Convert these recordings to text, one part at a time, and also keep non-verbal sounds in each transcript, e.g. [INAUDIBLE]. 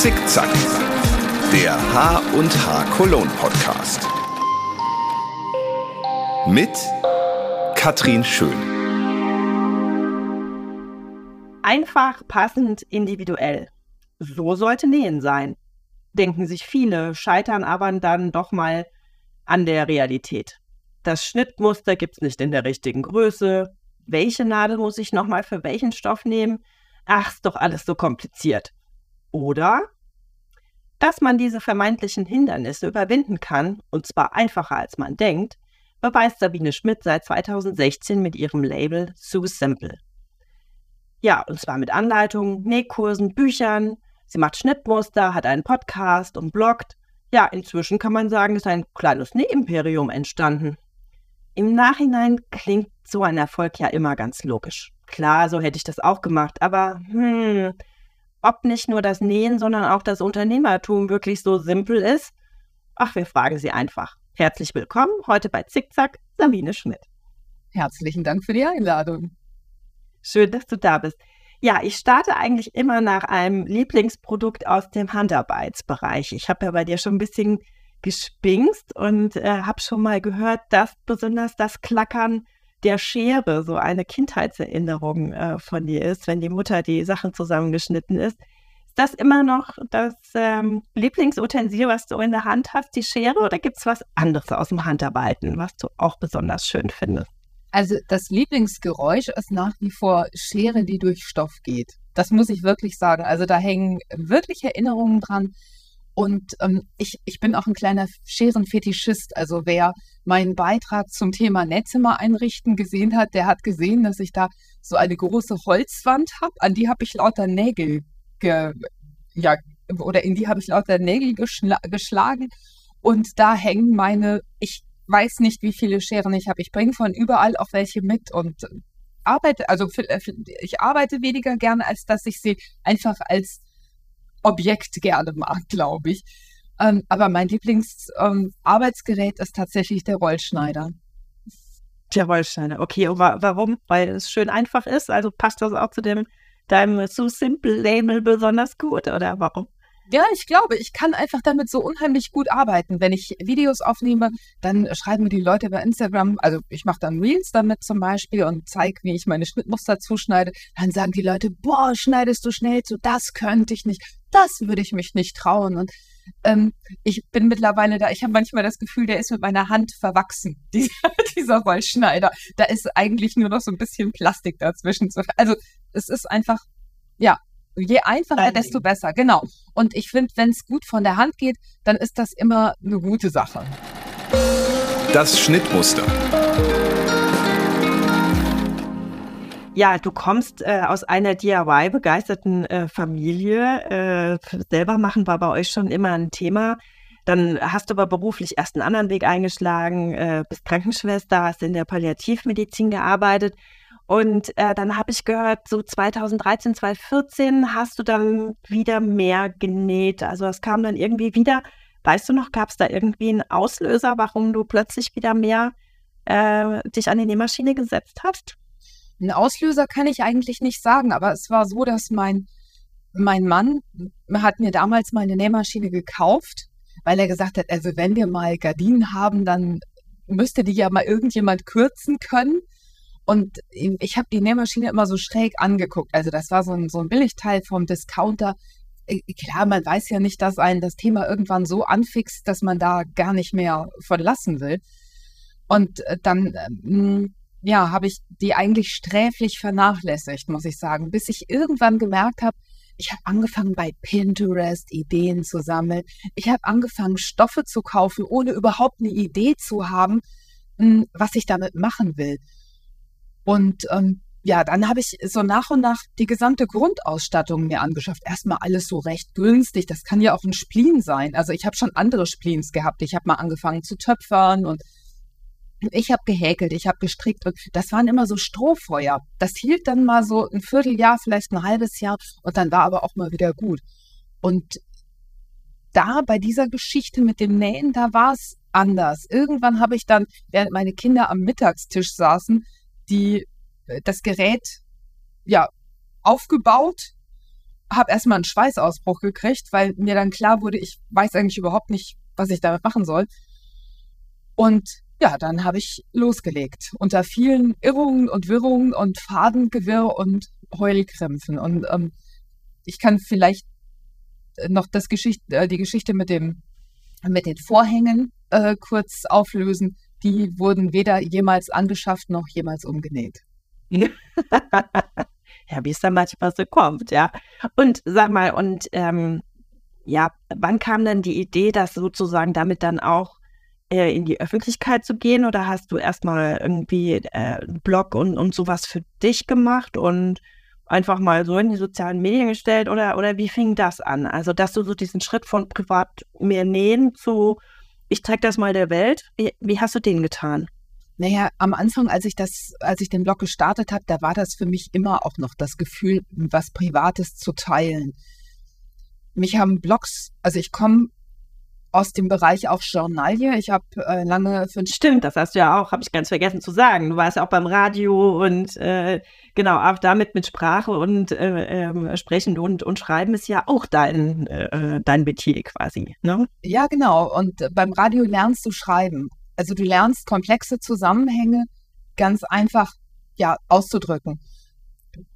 Zickzack, der Haar und Haar Cologne Podcast. Mit Katrin Schön. Einfach, passend, individuell. So sollte Nähen sein. Denken sich viele, scheitern aber dann doch mal an der Realität. Das Schnittmuster gibt's nicht in der richtigen Größe. Welche Nadel muss ich nochmal für welchen Stoff nehmen? Ach, ist doch alles so kompliziert. Oder dass man diese vermeintlichen Hindernisse überwinden kann, und zwar einfacher als man denkt, beweist Sabine Schmidt seit 2016 mit ihrem Label Sue Simple. Ja, und zwar mit Anleitungen, Nähkursen, Büchern. Sie macht Schnittmuster, hat einen Podcast und bloggt. Ja, inzwischen kann man sagen, ist ein kleines Nähimperium entstanden. Im Nachhinein klingt so ein Erfolg ja immer ganz logisch. Klar, so hätte ich das auch gemacht, aber hm, ob nicht nur das Nähen, sondern auch das Unternehmertum wirklich so simpel ist? Ach, wir fragen Sie einfach. Herzlich willkommen heute bei Zickzack, Sabine Schmidt. Herzlichen Dank für die Einladung. Schön, dass du da bist. Ja, ich starte eigentlich immer nach einem Lieblingsprodukt aus dem Handarbeitsbereich. Ich habe ja bei dir schon ein bisschen gespingst und äh, habe schon mal gehört, dass besonders das Klackern der Schere so eine Kindheitserinnerung äh, von dir ist, wenn die Mutter die Sachen zusammengeschnitten ist. Ist das immer noch das ähm, Lieblingsutensil, was du in der Hand hast, die Schere, oder gibt es was anderes aus dem Handarbeiten, was du auch besonders schön findest? Also das Lieblingsgeräusch ist nach wie vor Schere, die durch Stoff geht. Das muss ich wirklich sagen. Also da hängen wirklich Erinnerungen dran. Und ähm, ich, ich bin auch ein kleiner Scherenfetischist. Also wer meinen Beitrag zum Thema Netzzimmer einrichten gesehen hat, der hat gesehen, dass ich da so eine große Holzwand habe. An die habe ich lauter Nägel, ge, ja, oder in die habe ich lauter Nägel geschla geschlagen. Und da hängen meine, ich weiß nicht, wie viele Scheren ich habe. Ich bringe von überall auch welche mit und arbeite, also ich arbeite weniger gerne, als dass ich sie einfach als Objekt gerne mag, glaube ich. Ähm, aber mein Lieblingsarbeitsgerät ähm, ist tatsächlich der Rollschneider. Der Rollschneider, okay. Und wa warum? Weil es schön einfach ist. Also passt das auch zu dem deinem So Simple Label besonders gut oder warum? Ja, ich glaube, ich kann einfach damit so unheimlich gut arbeiten. Wenn ich Videos aufnehme, dann schreiben mir die Leute bei Instagram, also ich mache dann Reels damit zum Beispiel und zeige, wie ich meine Schnittmuster zuschneide. Dann sagen die Leute, boah, schneidest du schnell zu, das könnte ich nicht, das würde ich mich nicht trauen. Und ähm, ich bin mittlerweile da, ich habe manchmal das Gefühl, der ist mit meiner Hand verwachsen, [LAUGHS] dieser, dieser Rollschneider. Da ist eigentlich nur noch so ein bisschen Plastik dazwischen. Also es ist einfach, ja, Je einfacher, desto besser, genau. Und ich finde, wenn es gut von der Hand geht, dann ist das immer eine gute Sache. Das Schnittmuster. Ja, du kommst äh, aus einer DIY-begeisterten äh, Familie. Äh, selber machen war bei euch schon immer ein Thema. Dann hast du aber beruflich erst einen anderen Weg eingeschlagen, äh, bist Krankenschwester, hast in der Palliativmedizin gearbeitet. Und äh, dann habe ich gehört, so 2013, 2014 hast du dann wieder mehr genäht. Also es kam dann irgendwie wieder. Weißt du noch, gab es da irgendwie einen Auslöser, warum du plötzlich wieder mehr äh, dich an die Nähmaschine gesetzt hast? Einen Auslöser kann ich eigentlich nicht sagen, aber es war so, dass mein, mein Mann hat mir damals mal eine Nähmaschine gekauft, weil er gesagt hat, also wenn wir mal Gardinen haben, dann müsste die ja mal irgendjemand kürzen können. Und ich habe die Nähmaschine immer so schräg angeguckt. Also das war so ein, so ein Billigteil vom Discounter. Äh, klar, man weiß ja nicht, dass einen das Thema irgendwann so anfixt, dass man da gar nicht mehr verlassen will. Und äh, dann, ähm, ja, habe ich die eigentlich sträflich vernachlässigt, muss ich sagen, bis ich irgendwann gemerkt habe, ich habe angefangen bei Pinterest Ideen zu sammeln. Ich habe angefangen Stoffe zu kaufen, ohne überhaupt eine Idee zu haben, hm, was ich damit machen will. Und ähm, ja, dann habe ich so nach und nach die gesamte Grundausstattung mir angeschafft. Erstmal alles so recht günstig. Das kann ja auch ein Spleen sein. Also ich habe schon andere Spleens gehabt. Ich habe mal angefangen zu töpfern und ich habe gehäkelt, ich habe gestrickt und das waren immer so Strohfeuer. Das hielt dann mal so ein Vierteljahr, vielleicht ein halbes Jahr und dann war aber auch mal wieder gut. Und da bei dieser Geschichte mit dem Nähen, da war es anders. Irgendwann habe ich dann, während meine Kinder am Mittagstisch saßen, die, äh, das Gerät ja aufgebaut habe erstmal einen Schweißausbruch gekriegt, weil mir dann klar wurde, ich weiß eigentlich überhaupt nicht, was ich damit machen soll. Und ja, dann habe ich losgelegt. Unter vielen Irrungen und Wirrungen und Fadengewirr und Heulkrämpfen. Und ähm, ich kann vielleicht noch das Geschicht äh, die Geschichte mit dem mit den Vorhängen äh, kurz auflösen. Die wurden weder jemals angeschafft noch jemals umgenäht. [LAUGHS] ja, wie es dann manchmal so kommt, ja. Und sag mal, und ähm, ja, wann kam denn die Idee, das sozusagen damit dann auch äh, in die Öffentlichkeit zu gehen? Oder hast du erstmal irgendwie äh, einen Blog und, und sowas für dich gemacht und einfach mal so in die sozialen Medien gestellt? Oder, oder wie fing das an? Also, dass du so diesen Schritt von privat mehr nähen zu, ich zeige das mal der Welt, wie, wie hast du den getan? Naja, am Anfang, als ich das, als ich den Blog gestartet habe, da war das für mich immer auch noch das Gefühl, was Privates zu teilen. Mich haben Blogs, also ich komme aus dem Bereich auch Journalie. Ich habe äh, lange für Stimmt, das hast du ja auch, habe ich ganz vergessen zu sagen. Du warst ja auch beim Radio und äh, genau, auch damit mit Sprache und äh, ähm, Sprechen und, und Schreiben ist ja auch dein, äh, dein Metier quasi. Ne? Ja, genau. Und beim Radio lernst du schreiben. Also du lernst komplexe Zusammenhänge ganz einfach ja, auszudrücken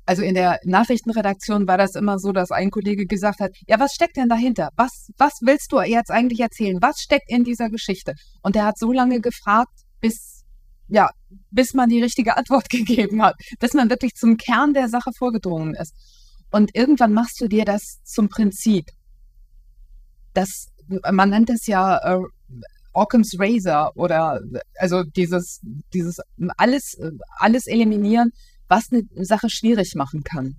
also in der Nachrichtenredaktion war das immer so, dass ein Kollege gesagt hat, ja, was steckt denn dahinter? Was, was willst du jetzt eigentlich erzählen? Was steckt in dieser Geschichte? Und er hat so lange gefragt, bis, ja, bis man die richtige Antwort [LAUGHS] gegeben hat, bis man wirklich zum Kern der Sache vorgedrungen ist. Und irgendwann machst du dir das zum Prinzip. Das, man nennt es ja äh, Occam's Razor oder also dieses, dieses alles, alles eliminieren, was eine Sache schwierig machen kann.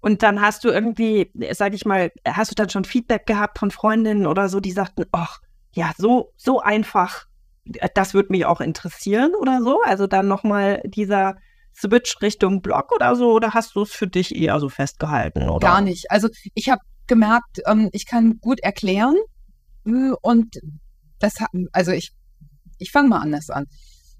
Und dann hast du irgendwie, sag ich mal, hast du dann schon Feedback gehabt von Freundinnen oder so, die sagten, ach, ja, so, so einfach, das würde mich auch interessieren oder so? Also dann nochmal dieser Switch Richtung Blog oder so, oder hast du es für dich eher so festgehalten? Oder? Gar nicht. Also ich habe gemerkt, ähm, ich kann gut erklären äh, und das, also ich, ich fange mal anders an.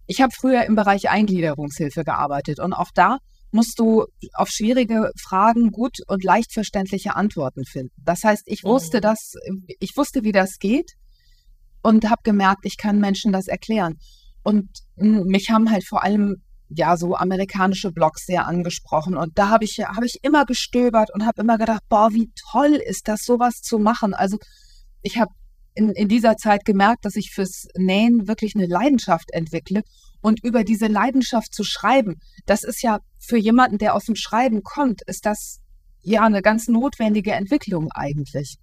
Ich habe früher im Bereich Eingliederungshilfe gearbeitet und auch da musst du auf schwierige Fragen gut und leicht verständliche Antworten finden. Das heißt, ich wusste mhm. das, ich wusste, wie das geht und habe gemerkt, ich kann Menschen das erklären. Und mich haben halt vor allem ja so amerikanische Blogs sehr angesprochen und da habe ich habe ich immer gestöbert und habe immer gedacht, boah, wie toll ist das sowas zu machen. Also ich habe in, in dieser Zeit gemerkt, dass ich fürs Nähen wirklich eine Leidenschaft entwickle. Und über diese Leidenschaft zu schreiben, das ist ja für jemanden, der aus dem Schreiben kommt, ist das ja eine ganz notwendige Entwicklung eigentlich.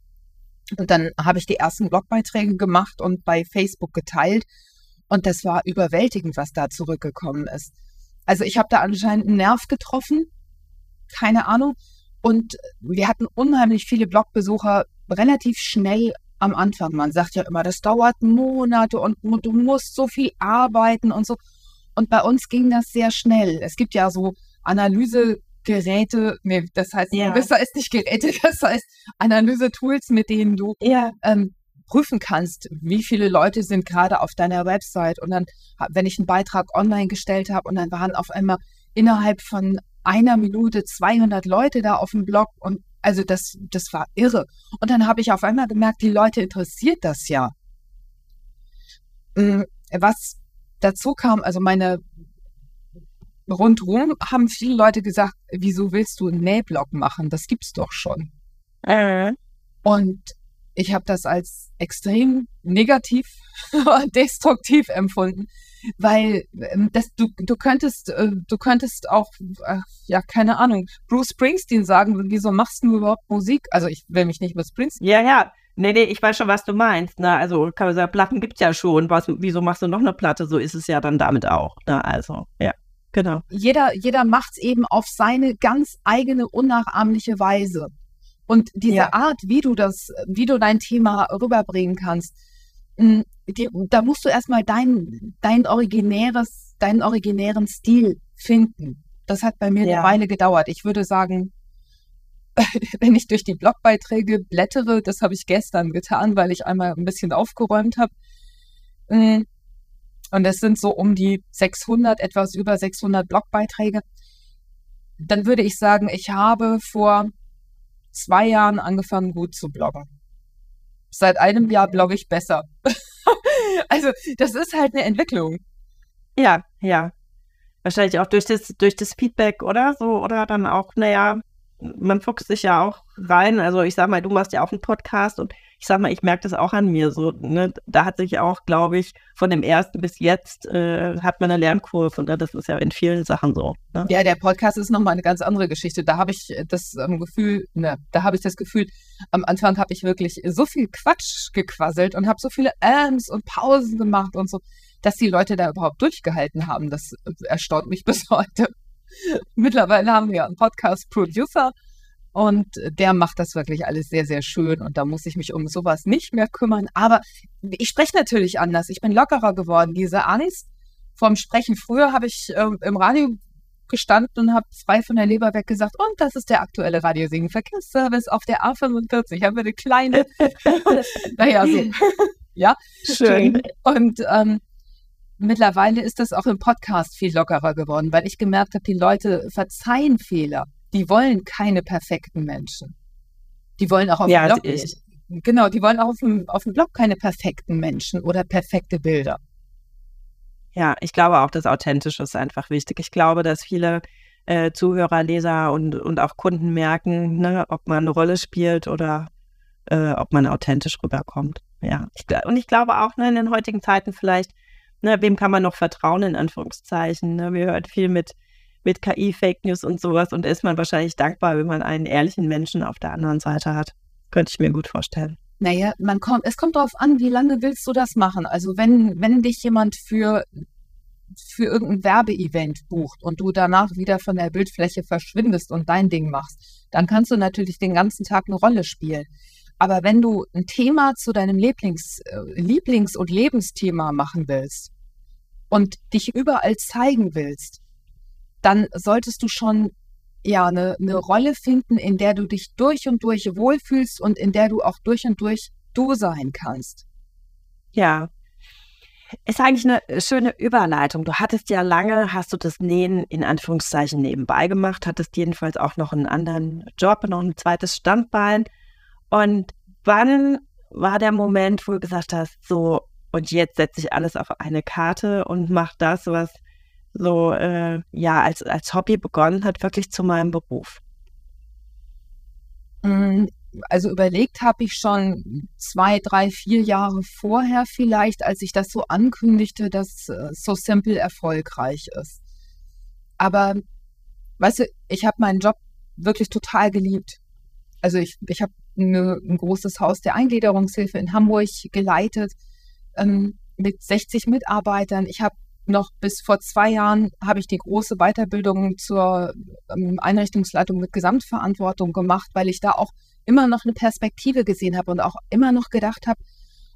Und dann habe ich die ersten Blogbeiträge gemacht und bei Facebook geteilt. Und das war überwältigend, was da zurückgekommen ist. Also ich habe da anscheinend einen Nerv getroffen, keine Ahnung. Und wir hatten unheimlich viele Blogbesucher relativ schnell am Anfang. Man sagt ja immer, das dauert Monate und du musst so viel arbeiten und so. Und bei uns ging das sehr schnell. Es gibt ja so Analysegeräte, nee, das heißt, ja. besser ist nicht Geräte, [LAUGHS] das heißt Analysetools, mit denen du ja. ähm, prüfen kannst, wie viele Leute sind gerade auf deiner Website. Und dann, wenn ich einen Beitrag online gestellt habe und dann waren auf einmal innerhalb von einer Minute 200 Leute da auf dem Blog und also das, das war irre. Und dann habe ich auf einmal gemerkt, die Leute interessiert das ja. Mm, was dazu kam, also meine rundherum haben viele Leute gesagt, wieso willst du einen Nähblock machen? Das gibt's doch schon. Äh. Und ich habe das als extrem negativ, [LAUGHS] destruktiv empfunden, weil ähm, das, du, du könntest, äh, du könntest auch, äh, ja, keine Ahnung, Bruce Springsteen sagen, wieso machst du überhaupt Musik? Also ich will mich nicht mit Springsteen. Ja, ja. Nee, nee, ich weiß schon, was du meinst. Ne? Also kann man sagen, Platten gibt's ja schon. Was, wieso machst du noch eine Platte? So ist es ja dann damit auch. Ne? Also, ja. Genau. Jeder, jeder macht es eben auf seine ganz eigene, unnachahmliche Weise. Und diese ja. Art, wie du das, wie du dein Thema rüberbringen kannst, die, da musst du erstmal dein, dein originäres, deinen originären Stil finden. Das hat bei mir ja. eine Weile gedauert. Ich würde sagen, [LAUGHS] wenn ich durch die Blogbeiträge blättere, das habe ich gestern getan, weil ich einmal ein bisschen aufgeräumt habe. Hm, und es sind so um die 600, etwas über 600 Blogbeiträge. Dann würde ich sagen, ich habe vor zwei Jahren angefangen, gut zu bloggen. Seit einem Jahr blogge ich besser. [LAUGHS] also, das ist halt eine Entwicklung. Ja, ja. Wahrscheinlich auch durch das, durch das Feedback, oder? So, oder dann auch, naja, man fuchst sich ja auch rein. Also ich sag mal, du machst ja auch einen Podcast und ich sag mal, ich merke das auch an mir. So, ne? Da hat sich auch, glaube ich, von dem ersten bis jetzt äh, hat man eine Lernkurve und das ist ja in vielen Sachen so. Ne? Ja, der Podcast ist nochmal eine ganz andere Geschichte. Da habe ich das ähm, Gefühl, ne, da habe ich das Gefühl, am Anfang habe ich wirklich so viel Quatsch gequasselt und habe so viele Äms und Pausen gemacht und so, dass die Leute da überhaupt durchgehalten haben. Das erstaunt mich [LAUGHS] bis heute. [LAUGHS] Mittlerweile haben wir einen Podcast-Producer und der macht das wirklich alles sehr, sehr schön. Und da muss ich mich um sowas nicht mehr kümmern. Aber ich spreche natürlich anders. Ich bin lockerer geworden. Diese Angst vom Sprechen. Früher habe ich äh, im Radio gestanden und habe frei von der Leber weg gesagt, und das ist der aktuelle Radiosingen-Verkehrsservice auf der A45. Ich habe eine kleine, [LAUGHS] [LAUGHS] naja, so. ja, schön. Und ähm, mittlerweile ist das auch im Podcast viel lockerer geworden, weil ich gemerkt habe, die Leute verzeihen Fehler. Die wollen keine perfekten Menschen. Die wollen auch auf ja, dem Blog nicht. Genau, die wollen auch auf dem, auf dem Blog keine perfekten Menschen oder perfekte Bilder. Ja, ich glaube auch, das Authentische ist einfach wichtig. Ich glaube, dass viele äh, Zuhörer, Leser und, und auch Kunden merken, ne, ob man eine Rolle spielt oder äh, ob man authentisch rüberkommt. Ja, ich, und ich glaube auch ne, in den heutigen Zeiten vielleicht ne, wem kann man noch vertrauen, in Anführungszeichen. Ne? Wir hören viel mit, mit KI, Fake News und sowas und ist man wahrscheinlich dankbar, wenn man einen ehrlichen Menschen auf der anderen Seite hat. Könnte ich mir gut vorstellen. Naja, man kommt, es kommt darauf an, wie lange willst du das machen? Also wenn, wenn dich jemand für, für irgendein Werbeevent bucht und du danach wieder von der Bildfläche verschwindest und dein Ding machst, dann kannst du natürlich den ganzen Tag eine Rolle spielen. Aber wenn du ein Thema zu deinem Lieblings, äh, Lieblings- und Lebensthema machen willst, und dich überall zeigen willst, dann solltest du schon ja eine, eine Rolle finden, in der du dich durch und durch wohlfühlst und in der du auch durch und durch du sein kannst. Ja, ist eigentlich eine schöne Überleitung. Du hattest ja lange, hast du das Nähen in Anführungszeichen nebenbei gemacht, hattest jedenfalls auch noch einen anderen Job, noch ein zweites Standbein. Und wann war der Moment, wo du gesagt hast, so, und jetzt setze ich alles auf eine Karte und mache das, was so äh, ja als, als Hobby begonnen hat, wirklich zu meinem Beruf. Mm, also überlegt habe ich schon zwei, drei, vier Jahre vorher vielleicht, als ich das so ankündigte, dass äh, So Simple erfolgreich ist. Aber weißt du, ich habe meinen Job wirklich total geliebt. Also ich, ich habe ein großes Haus der Eingliederungshilfe in Hamburg geleitet ähm, mit 60 Mitarbeitern. Ich habe noch bis vor zwei Jahren habe ich die große Weiterbildung zur ähm, Einrichtungsleitung mit Gesamtverantwortung gemacht, weil ich da auch immer noch eine Perspektive gesehen habe und auch immer noch gedacht habe,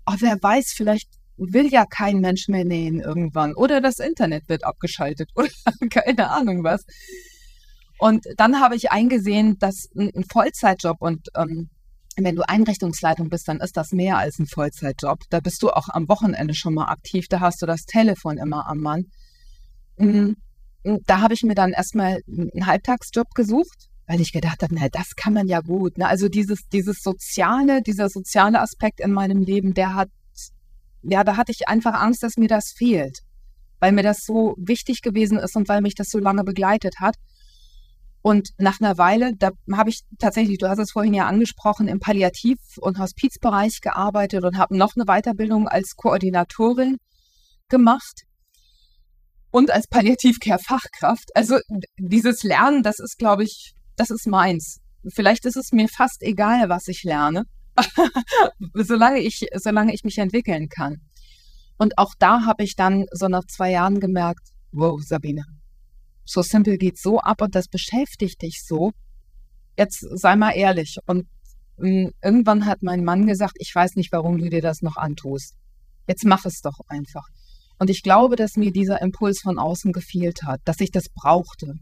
oh, wer weiß, vielleicht will ja kein Mensch mehr nähen irgendwann oder das Internet wird abgeschaltet [LAUGHS] oder keine Ahnung was. Und dann habe ich eingesehen, dass ein Vollzeitjob und ähm, wenn du Einrichtungsleitung bist, dann ist das mehr als ein Vollzeitjob. Da bist du auch am Wochenende schon mal aktiv. Da hast du das Telefon immer am Mann. Mhm. Da habe ich mir dann erstmal einen Halbtagsjob gesucht, weil ich gedacht habe, na, das kann man ja gut. Ne? Also dieses, dieses soziale, dieser soziale Aspekt in meinem Leben, der hat, ja, da hatte ich einfach Angst, dass mir das fehlt, weil mir das so wichtig gewesen ist und weil mich das so lange begleitet hat. Und nach einer Weile, da habe ich tatsächlich, du hast es vorhin ja angesprochen, im Palliativ- und Hospizbereich gearbeitet und habe noch eine Weiterbildung als Koordinatorin gemacht und als Palliativcare-Fachkraft. Also dieses Lernen, das ist, glaube ich, das ist meins. Vielleicht ist es mir fast egal, was ich lerne, [LAUGHS] solange ich, solange ich mich entwickeln kann. Und auch da habe ich dann so nach zwei Jahren gemerkt, wow, Sabine, so simpel geht so ab und das beschäftigt dich so. Jetzt sei mal ehrlich. Und hm, irgendwann hat mein Mann gesagt, ich weiß nicht, warum du dir das noch antust. Jetzt mach es doch einfach. Und ich glaube, dass mir dieser Impuls von außen gefehlt hat, dass ich das brauchte.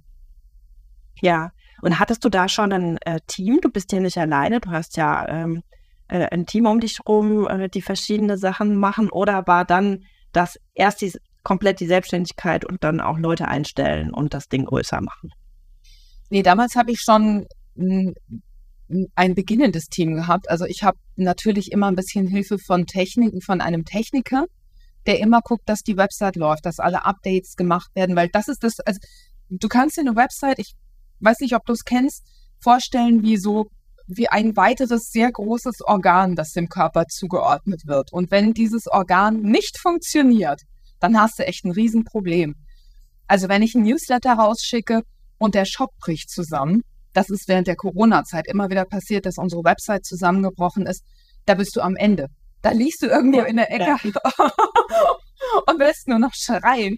Ja, und hattest du da schon ein äh, Team? Du bist ja nicht alleine, du hast ja ähm, äh, ein Team um dich rum, äh, die verschiedene Sachen machen. Oder war dann das erst die, komplett die Selbstständigkeit und dann auch Leute einstellen und das Ding größer machen? Nee, damals habe ich schon hm, ein beginnendes Team gehabt. Also ich habe natürlich immer ein bisschen Hilfe von Techniken, von einem Techniker, der immer guckt, dass die Website läuft, dass alle Updates gemacht werden, weil das ist das, also du kannst dir eine Website, ich weiß nicht, ob du es kennst, vorstellen wie so wie ein weiteres sehr großes Organ, das dem Körper zugeordnet wird. Und wenn dieses Organ nicht funktioniert, dann hast du echt ein Riesenproblem. Also wenn ich ein Newsletter rausschicke und der Shop bricht zusammen, das ist während der Corona-Zeit immer wieder passiert, dass unsere Website zusammengebrochen ist, da bist du am Ende. Da liegst du irgendwo ja, in der Ecke ja. [LAUGHS] und willst nur noch schreien.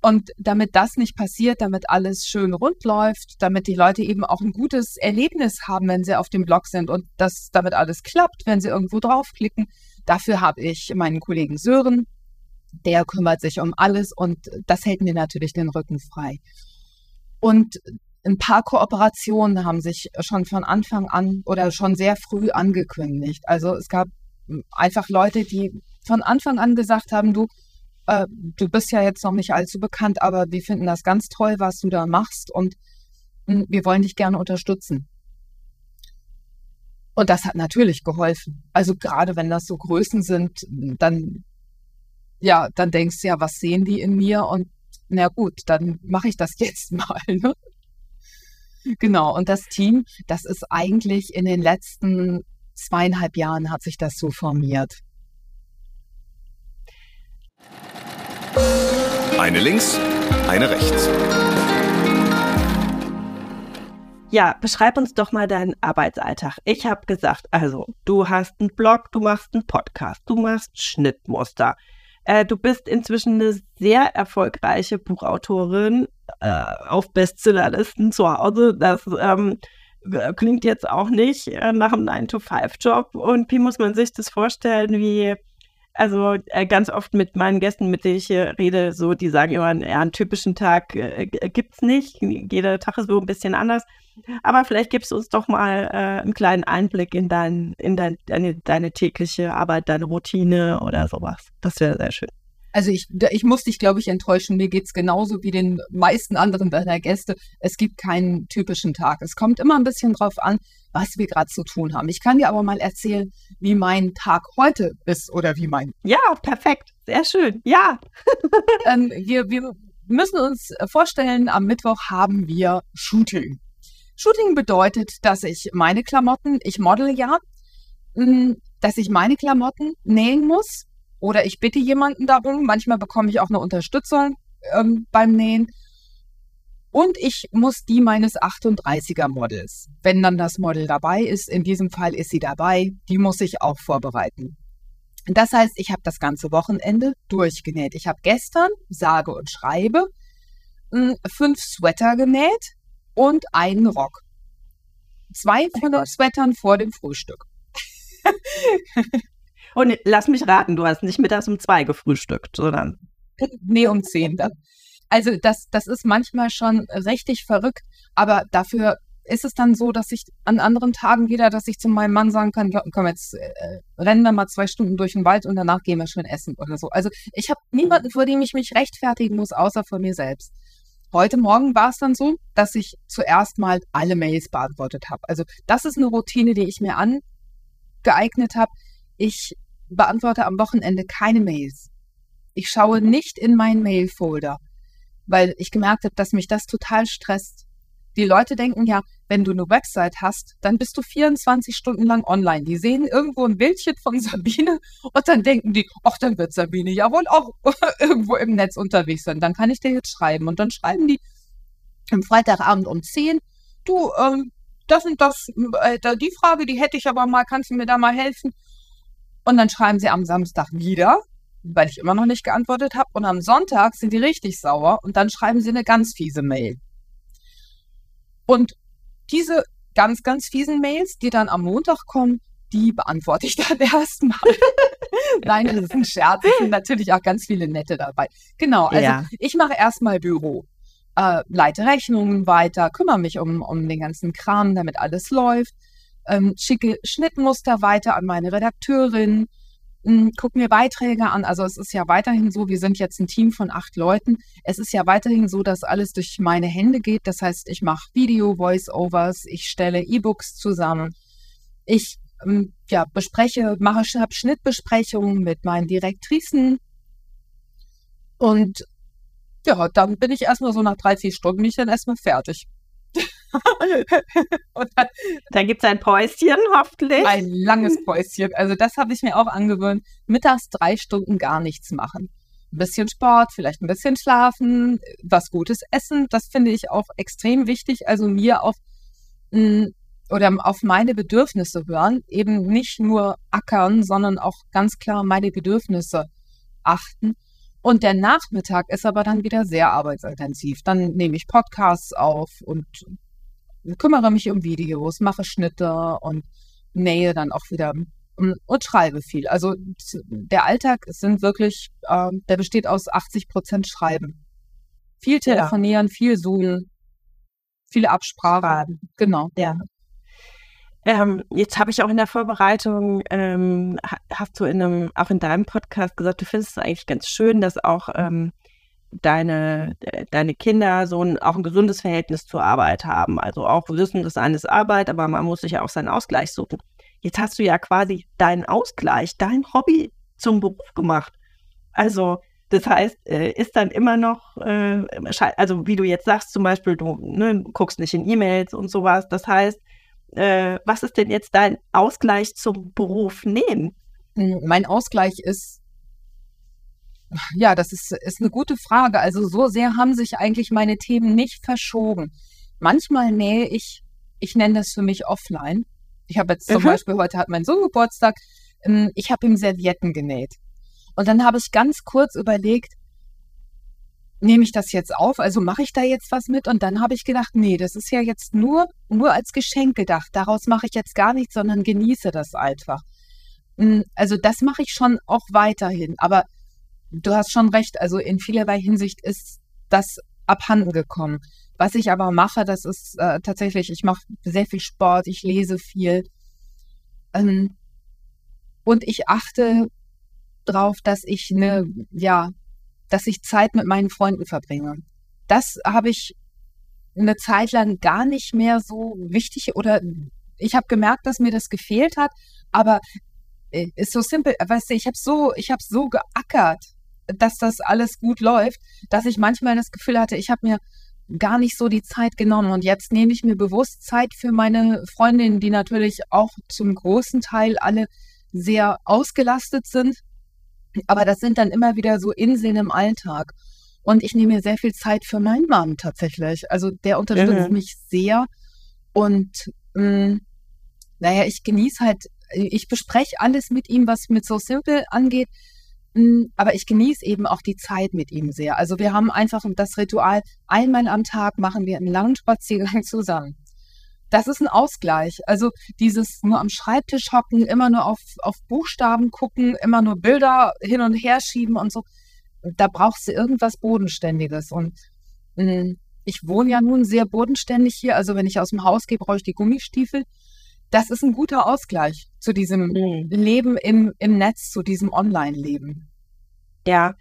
Und damit das nicht passiert, damit alles schön rund läuft, damit die Leute eben auch ein gutes Erlebnis haben, wenn sie auf dem Blog sind und dass damit alles klappt, wenn sie irgendwo draufklicken, dafür habe ich meinen Kollegen Sören, der kümmert sich um alles und das hält mir natürlich den Rücken frei. Und ein paar Kooperationen haben sich schon von Anfang an oder schon sehr früh angekündigt. Also es gab einfach Leute, die von Anfang an gesagt haben, du, äh, du bist ja jetzt noch nicht allzu bekannt, aber wir finden das ganz toll, was du da machst und mh, hm, wir wollen dich gerne unterstützen. Und das hat natürlich geholfen. Also gerade wenn das so Größen sind, dann ja, dann denkst du ja, was sehen die in mir? Und na gut, dann mache ich das [LAUGHS] jetzt mal. Ne? Genau. Und das Team, das ist eigentlich in den letzten zweieinhalb Jahren hat sich das so formiert. Eine links, eine rechts. Ja, beschreib uns doch mal deinen Arbeitsalltag. Ich habe gesagt, also du hast einen Blog, du machst einen Podcast, du machst Schnittmuster. Äh, du bist inzwischen eine sehr erfolgreiche Buchautorin äh, auf Bestsellerlisten zu Hause. Das ähm, klingt jetzt auch nicht äh, nach einem 9-to-5-Job. Und wie muss man sich das vorstellen, wie also äh, ganz oft mit meinen Gästen, mit denen ich hier rede, so, die sagen immer, ja, einen typischen Tag äh, es nicht. Jeder Tag ist so ein bisschen anders. Aber vielleicht gibst du uns doch mal äh, einen kleinen Einblick in, dein, in dein, deine, deine tägliche Arbeit, deine Routine oder sowas. Das wäre sehr schön. Also ich, ich muss dich, glaube ich, enttäuschen. Mir geht es genauso wie den meisten anderen deiner Gäste. Es gibt keinen typischen Tag. Es kommt immer ein bisschen drauf an, was wir gerade zu tun haben. Ich kann dir aber mal erzählen, wie mein Tag heute ist oder wie mein. Ja, perfekt. Sehr schön. Ja. [LAUGHS] ähm, wir, wir müssen uns vorstellen, am Mittwoch haben wir Shooting. Shooting bedeutet, dass ich meine Klamotten, ich model ja, hm, dass ich meine Klamotten nähen muss oder ich bitte jemanden darum. Manchmal bekomme ich auch eine Unterstützung ähm, beim Nähen. Und ich muss die meines 38er Models. Wenn dann das Model dabei ist, in diesem Fall ist sie dabei, die muss ich auch vorbereiten. Das heißt, ich habe das ganze Wochenende durchgenäht. Ich habe gestern, sage und schreibe, hm, fünf Sweater genäht und einen Rock. Zwei von den Sweatern vor dem Frühstück. [LAUGHS] Und lass mich raten, du hast nicht mittags um zwei gefrühstückt, sondern. [LAUGHS] Nee, um zehn. Also das, das ist manchmal schon richtig verrückt, aber dafür ist es dann so, dass ich an anderen Tagen wieder, dass ich zu meinem Mann sagen kann, komm, jetzt äh, rennen wir mal zwei Stunden durch den Wald und danach gehen wir schön essen oder so. Also ich habe niemanden, vor dem ich mich rechtfertigen muss, außer vor mir selbst. Heute Morgen war es dann so, dass ich zuerst mal alle Mails beantwortet habe. Also das ist eine Routine, die ich mir angeeignet habe. Ich beantworte am Wochenende keine Mails. Ich schaue nicht in meinen Mail-Folder, weil ich gemerkt habe, dass mich das total stresst. Die Leute denken ja, wenn du eine Website hast, dann bist du 24 Stunden lang online. Die sehen irgendwo ein Bildchen von [LAUGHS] Sabine und dann denken die, ach, dann wird Sabine ja wohl auch [LAUGHS] irgendwo im Netz unterwegs sein. Dann kann ich dir jetzt schreiben. Und dann schreiben die am Freitagabend um 10, du, ähm, das und das, äh, die Frage, die hätte ich aber mal, kannst du mir da mal helfen? Und dann schreiben sie am Samstag wieder, weil ich immer noch nicht geantwortet habe. Und am Sonntag sind die richtig sauer und dann schreiben sie eine ganz fiese Mail. Und diese ganz, ganz fiesen Mails, die dann am Montag kommen, die beantworte ich [LAUGHS] dann erstmal. [LAUGHS] Nein, das ist ein Scherz. Es sind natürlich auch ganz viele nette dabei. Genau, also ja. ich mache erstmal Büro. Äh, leite Rechnungen weiter, kümmere mich um, um den ganzen Kram, damit alles läuft ähm, schicke Schnittmuster weiter an meine Redakteurin, hm, gucke mir Beiträge an. Also es ist ja weiterhin so, wir sind jetzt ein Team von acht Leuten. Es ist ja weiterhin so, dass alles durch meine Hände geht. Das heißt, ich mache Video, Voice-Overs, ich stelle E-Books zusammen. Ich ähm, ja, bespreche, mache Schnittbesprechungen mit meinen Direktrisen. Und ja, dann bin ich erstmal so nach drei, vier Stunden bin dann erstmal fertig. [LAUGHS] dann, dann gibt es ein Päuschen, hoffentlich. Ein langes [LAUGHS] Päuschen. Also das habe ich mir auch angewöhnt. Mittags drei Stunden gar nichts machen. Ein bisschen Sport, vielleicht ein bisschen schlafen, was Gutes essen. Das finde ich auch extrem wichtig. Also mir auf mm, oder auf meine Bedürfnisse hören. Eben nicht nur ackern, sondern auch ganz klar meine Bedürfnisse achten. Und der Nachmittag ist aber dann wieder sehr arbeitsintensiv. Dann nehme ich Podcasts auf und kümmere mich um Videos, mache Schnitte und nähe dann auch wieder und, und schreibe viel. Also der Alltag sind wirklich, äh, der besteht aus 80 Prozent Schreiben. Viel telefonieren, ja. viel zoomen, viele Absprachen. Genau. Ja. Ähm, jetzt habe ich auch in der Vorbereitung, ähm, hast du in einem, auch in deinem Podcast gesagt, du findest es eigentlich ganz schön, dass auch ähm, deine, deine Kinder so ein, auch ein gesundes Verhältnis zur Arbeit haben. Also auch wissen, das eine ist Arbeit, aber man muss sich ja auch seinen Ausgleich suchen. Jetzt hast du ja quasi deinen Ausgleich, dein Hobby zum Beruf gemacht. Also das heißt, äh, ist dann immer noch, äh, also wie du jetzt sagst, zum Beispiel, du ne, guckst nicht in E-Mails und sowas. Das heißt, äh, was ist denn jetzt dein Ausgleich zum Beruf nehmen? Hm, mein Ausgleich ist, ja, das ist, ist eine gute Frage. Also so sehr haben sich eigentlich meine Themen nicht verschoben. Manchmal nähe ich, ich nenne das für mich offline. Ich habe jetzt zum mhm. Beispiel, heute hat mein Sohn Geburtstag, ähm, ich habe ihm Servietten genäht. Und dann habe ich ganz kurz überlegt, nehme ich das jetzt auf? Also mache ich da jetzt was mit? Und dann habe ich gedacht, nee, das ist ja jetzt nur, nur als Geschenk gedacht. Daraus mache ich jetzt gar nichts, sondern genieße das einfach. Hm, also das mache ich schon auch weiterhin. Aber du hast schon recht. Also in vielerlei Hinsicht ist das abhanden gekommen. Was ich aber mache, das ist äh, tatsächlich, ich mache sehr viel Sport, ich lese viel. Ähm, und ich achte darauf, dass ich eine, ja, dass ich Zeit mit meinen Freunden verbringe. Das habe ich eine Zeit lang gar nicht mehr so wichtig oder ich habe gemerkt, dass mir das gefehlt hat, aber äh, ist so simpel, weißt du, ich habe so, ich habe so geackert, dass das alles gut läuft, dass ich manchmal das Gefühl hatte, ich habe mir gar nicht so die Zeit genommen und jetzt nehme ich mir bewusst Zeit für meine Freundinnen, die natürlich auch zum großen Teil alle sehr ausgelastet sind aber das sind dann immer wieder so Inseln im Alltag. Und ich nehme mir sehr viel Zeit für meinen Mann tatsächlich. Also der unterstützt mhm. mich sehr. Und mh, mm, naja, ich genieße halt, ich bespreche alles mit ihm, was mit So Simple angeht. Mh, mm, aber ich genieße eben auch die Zeit mit ihm sehr. Also wir haben einfach das Ritual, einmal am Tag machen wir einen langen Spaziergang [LAUGHS] zusammen das ist ein Ausgleich. Also dieses nur am Schreibtisch hocken, immer nur auf, auf Buchstaben gucken, immer nur Bilder hin und her schieben und so, da brauchst du irgendwas Bodenständiges. Und hm, ich wohne ja nun sehr bodenständig hier. Also wenn ich aus dem Haus gehe, brauche ich die Gummistiefel. Das ist ein guter Ausgleich zu diesem mhm. Leben im, im Netz, zu diesem Online-Leben. Ja,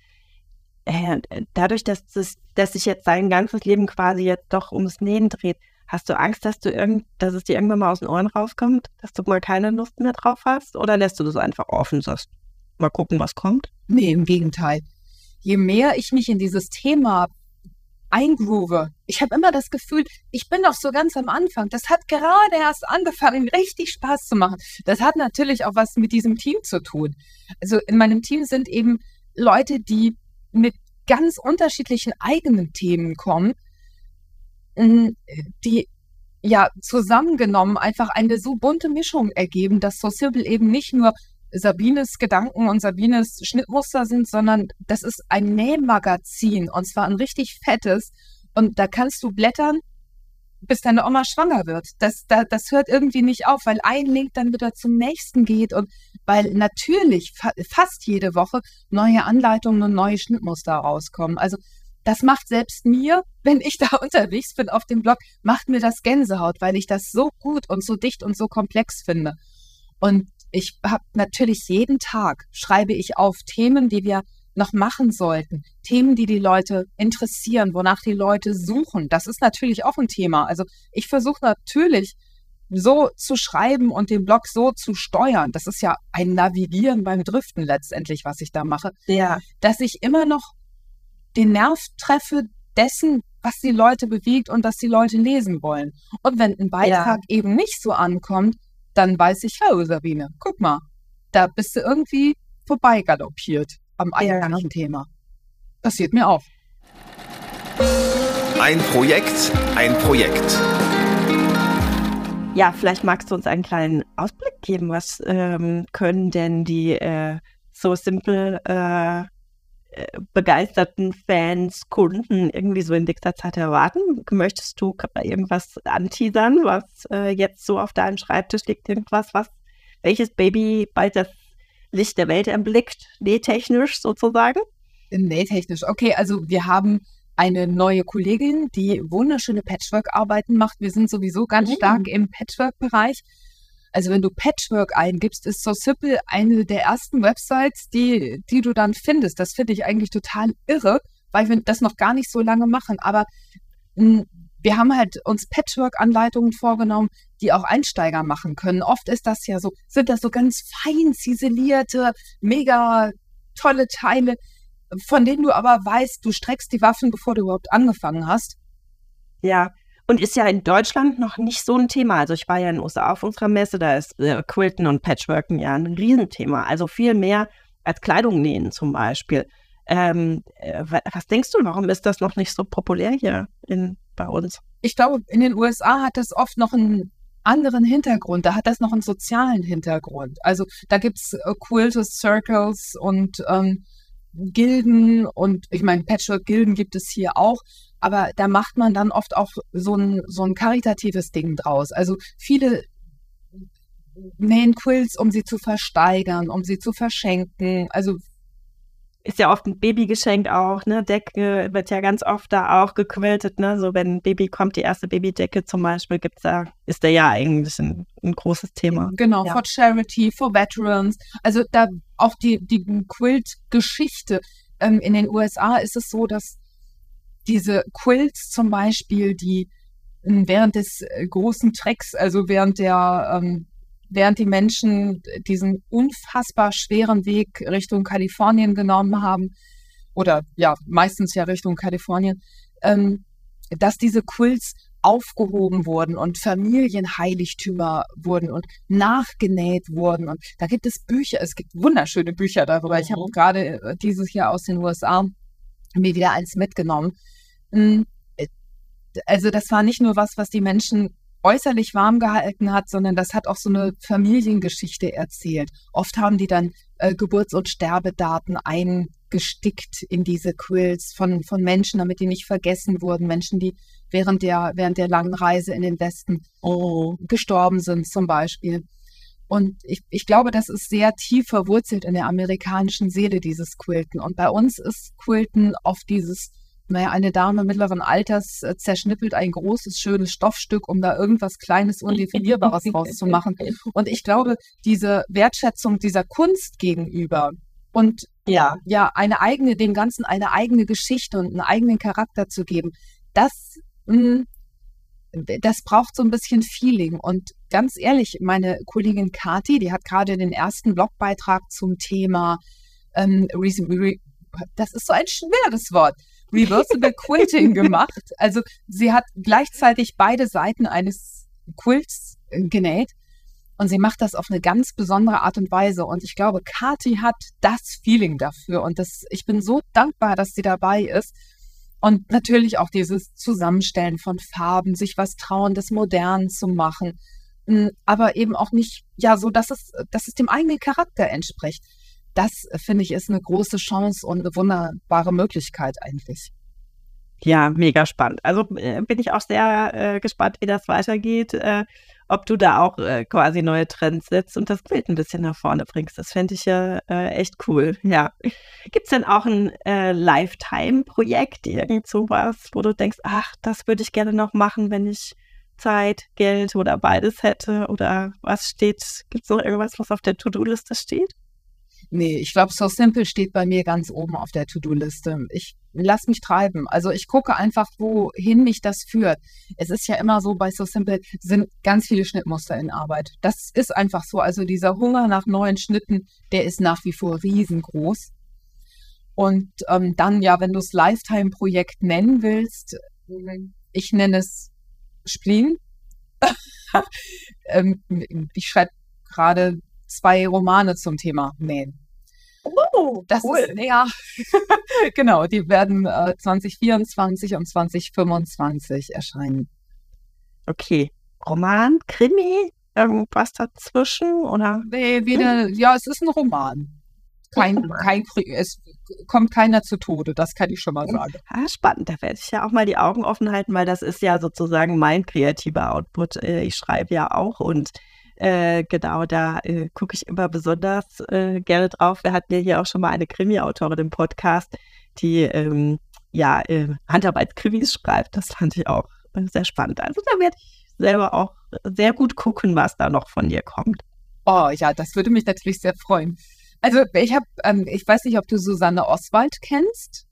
äh, dadurch, dass, das, dass sich jetzt sein ganzes Leben quasi jetzt doch ums Nähen dreht, Hast du Angst, dass du irgend, dass es dir irgendwann mal aus den Ohren rauskommt, dass du mal keine Lust mehr drauf hast? Oder lässt du das einfach offen, sagst, mal gucken, was kommt? Nee, im Gegenteil. Je mehr ich mich in dieses Thema eingroove, ich habe immer das Gefühl, ich bin noch so ganz am Anfang. Das hat gerade erst angefangen, [LAUGHS] richtig Spaß zu machen. Das hat natürlich auch was mit diesem Team zu tun. Also in meinem Team sind eben Leute, die mit ganz unterschiedlichen eigenen Themen kommen die ja zusammengenommen einfach eine so bunte Mischung ergeben, dass Sociable eben nicht nur Sabines Gedanken und Sabines Schnittmuster sind, sondern das ist ein Nähmagazin und zwar ein richtig fettes. Und da kannst du blättern, bis deine Oma schwanger wird. Das, das, das hört irgendwie nicht auf, weil ein Link dann wieder zum nächsten geht und weil natürlich fa fast jede Woche neue Anleitungen und neue Schnittmuster rauskommen. Also das macht selbst mir, [LAUGHS] wenn ich da unterwegs bin auf dem Blog, macht mir das Gänsehaut, weil ich das so gut und so dicht und so komplex finde. Und ich habe natürlich jeden Tag schreibe ich auf Themen, die wir noch machen sollten, Themen, die die Leute interessieren, wonach die Leute suchen. Das ist natürlich auch ein Thema. Also ich versuche natürlich so zu schreiben und den Blog so zu steuern. Das ist ja ein Navigieren beim Driften letztendlich, was ich da mache. Ja. Dass ich immer noch den Nerv treffe dessen, was die Leute bewegt und was die Leute lesen wollen. Und wenn ein Beitrag ja. eben nicht so ankommt, dann weiß ich, oh Sabine, guck mal, da bist du irgendwie vorbeigaloppiert am eigentlichen ja. Thema. Passiert mir auch. Ein Projekt, ein Projekt. Ja, vielleicht magst du uns einen kleinen Ausblick geben. Was ähm, können denn die äh, so simpel äh, äh, begeisterten Fans, Kunden irgendwie so in nächster Zeit erwarten? Möchtest du irgendwas anteasern, was äh, jetzt so auf deinem Schreibtisch liegt? Irgendwas, was, welches Baby bald das Licht der Welt erblickt, nähtechnisch sozusagen? Nähtechnisch, okay, also wir haben eine neue Kollegin, die wunderschöne Patchwork-Arbeiten macht. Wir sind sowieso ganz mhm. stark im Patchwork-Bereich. Also wenn du Patchwork eingibst, ist So Simple eine der ersten Websites, die, die du dann findest. Das finde ich eigentlich total irre, weil wir das noch gar nicht so lange machen. Aber mh, hm, wir haben halt uns Patchwork-Anleitungen vorgenommen, die auch Einsteiger machen können. Oft ist das ja so, sind das so ganz fein ziselierte, mega tolle Teile, von denen du aber weißt, du streckst die Waffen, bevor du überhaupt angefangen hast. Ja, und ist ja in Deutschland noch nicht so ein Thema. Also ich war ja in den USA auf unserer Messe, da ist äh, Quilten und Patchworken ja ein Riesenthema. Also viel mehr als Kleidung nähen zum Beispiel. Ähm, äh, was denkst du, warum ist das noch nicht so populär hier in, bei uns? Ich glaube, in den USA hat das oft noch einen anderen Hintergrund. Da hat das noch einen sozialen Hintergrund. Also da gibt es äh, Quilters Circles und ähm, Gilden und ich meine, Patchwork-Gilden gibt es hier auch. Aber da macht man dann oft auch so ein, so ein karitatives Ding draus. Also viele nähen Quills, um sie zu versteigern, um sie zu verschenken. Also ist ja oft ein Babygeschenk auch, ne? Decke wird ja ganz oft da auch gequiltet, ne? So wenn ein Baby kommt, die erste Babydecke zum Beispiel, gibt's da, ist der ja eigentlich ein, ein großes Thema. Genau, ja. for Charity, for Veterans. Also da auch die, die Quilt-Geschichte. Ähm, in den USA ist es so, dass diese Quilts zum Beispiel, die ähm, während des äh, großen Trecks, also während der, ähm, während die Menschen diesen unfassbar schweren Weg Richtung Kalifornien genommen haben, oder ja, meistens ja Richtung Kalifornien, ähm, dass diese Quilts aufgehoben wurden und Familienheiligtümer wurden und nachgenäht wurden. Und da gibt es Bücher, es gibt wunderschöne Bücher darüber. Ich habe mhm. gerade äh, dieses Jahr aus den USA mir wieder eins mitgenommen. Hm, also das war nicht nur was, was die Menschen äußerlich warm gehalten hat, sondern das hat auch so eine Familiengeschichte erzählt. Oft haben die dann äh, Geburts- und Sterbedaten eingestickt in diese Quills von, von Menschen, damit die nicht vergessen wurden. Menschen, die während der, während der langen Reise in den Westen oh. gestorben sind zum Beispiel. Und ich, ich glaube, das ist sehr tief verwurzelt in der amerikanischen Seele, dieses Quilten. Und bei uns ist Quilten oft dieses naja, eine Dame mittleren Alters äh, zerschnippelt ein großes, schönes Stoffstück, um da irgendwas Kleines, Undefinierbares [LAUGHS] rauszumachen. Und ich glaube, diese Wertschätzung dieser Kunst gegenüber und ja, ja, eine eigene, dem Ganzen eine eigene Geschichte und einen eigenen Charakter zu geben, das, mh, hm, das braucht so ein bisschen Feeling. Und ganz ehrlich, meine Kollegin Kati, die hat gerade den ersten Blogbeitrag zum Thema ähm, das ist so ein schweres Wort. Reversible [LAUGHS] Quilting gemacht. Also sie hat gleichzeitig beide Seiten eines Quilts äh, genäht und sie macht das auf eine ganz besondere Art und Weise. Und ich glaube, Kati hat das Feeling dafür. Und das, ich bin so dankbar, dass sie dabei ist. Und natürlich auch dieses Zusammenstellen von Farben, sich was trauen, das modern zu machen. Hm, aber eben auch nicht, ja, so, dass es, dass es dem eigenen Charakter entspricht das äh, finde ich ist eine große Chance und eine wunderbare Möglichkeit eigentlich. Ja, mega spannend. Also äh, bin ich auch sehr äh, gespannt, wie das weitergeht. Äh, ob du da auch äh, quasi neue Trends setzt und das Bild ein bisschen nach vorne bringst. Das fände ich ja äh, echt cool. Ja. Gibt es denn auch ein Lifetime-Projekt, irgend sowas, wo du denkst, ach, das würde ich gerne noch machen, wenn ich Zeit, Geld oder beides hätte? Oder was steht, gibt es noch irgendwas, was auf der To-Do-Liste steht? Nee, ich glaube, So Simple steht bei mir ganz oben auf der To-Do-Liste. Ich lass mich treiben. Also ich gucke einfach, wohin mich das führt. Es ist ja immer so, bei So Simple sind ganz viele Schnittmuster in Arbeit. Das ist einfach so. Also dieser Hunger nach neuen Schnitten, der ist nach wie vor riesengroß. Und ähm, dann, ja, wenn du es Lifetime-Projekt nennen willst, ich nenne es Spleen. [LAUGHS] ähm, ich schreibe gerade zwei Romane zum Thema Nähen. Oh, das cool. ist, ja, [LAUGHS] genau, die werden äh, 2024 und 2025 erscheinen. Okay. Roman, Krimi, irgendwas dazwischen oder? Nee, weder, hm? ja, es ist ein Roman. Kein, kein, es kommt keiner zu Tode, das kann ich schon mal sagen. Ah, spannend, da werde ich ja auch mal die Augen offen halten, weil das ist ja sozusagen mein kreativer Output. Äh, ich schreibe ja auch und äh, genau, da äh, gucke ich immer besonders äh, gerne drauf. Wir hatten ja hier auch schon mal eine Krimi-Autorin im Podcast, die ähm, ja äh, Handarbeitskrimis schreibt. Das fand ich auch äh, sehr spannend. Also da werde ich selber auch sehr gut gucken, was da noch von dir kommt. Oh ja, das würde mich natürlich sehr freuen. Also ich habe, ähm, ich weiß nicht, ob du Susanne Oswald kennst.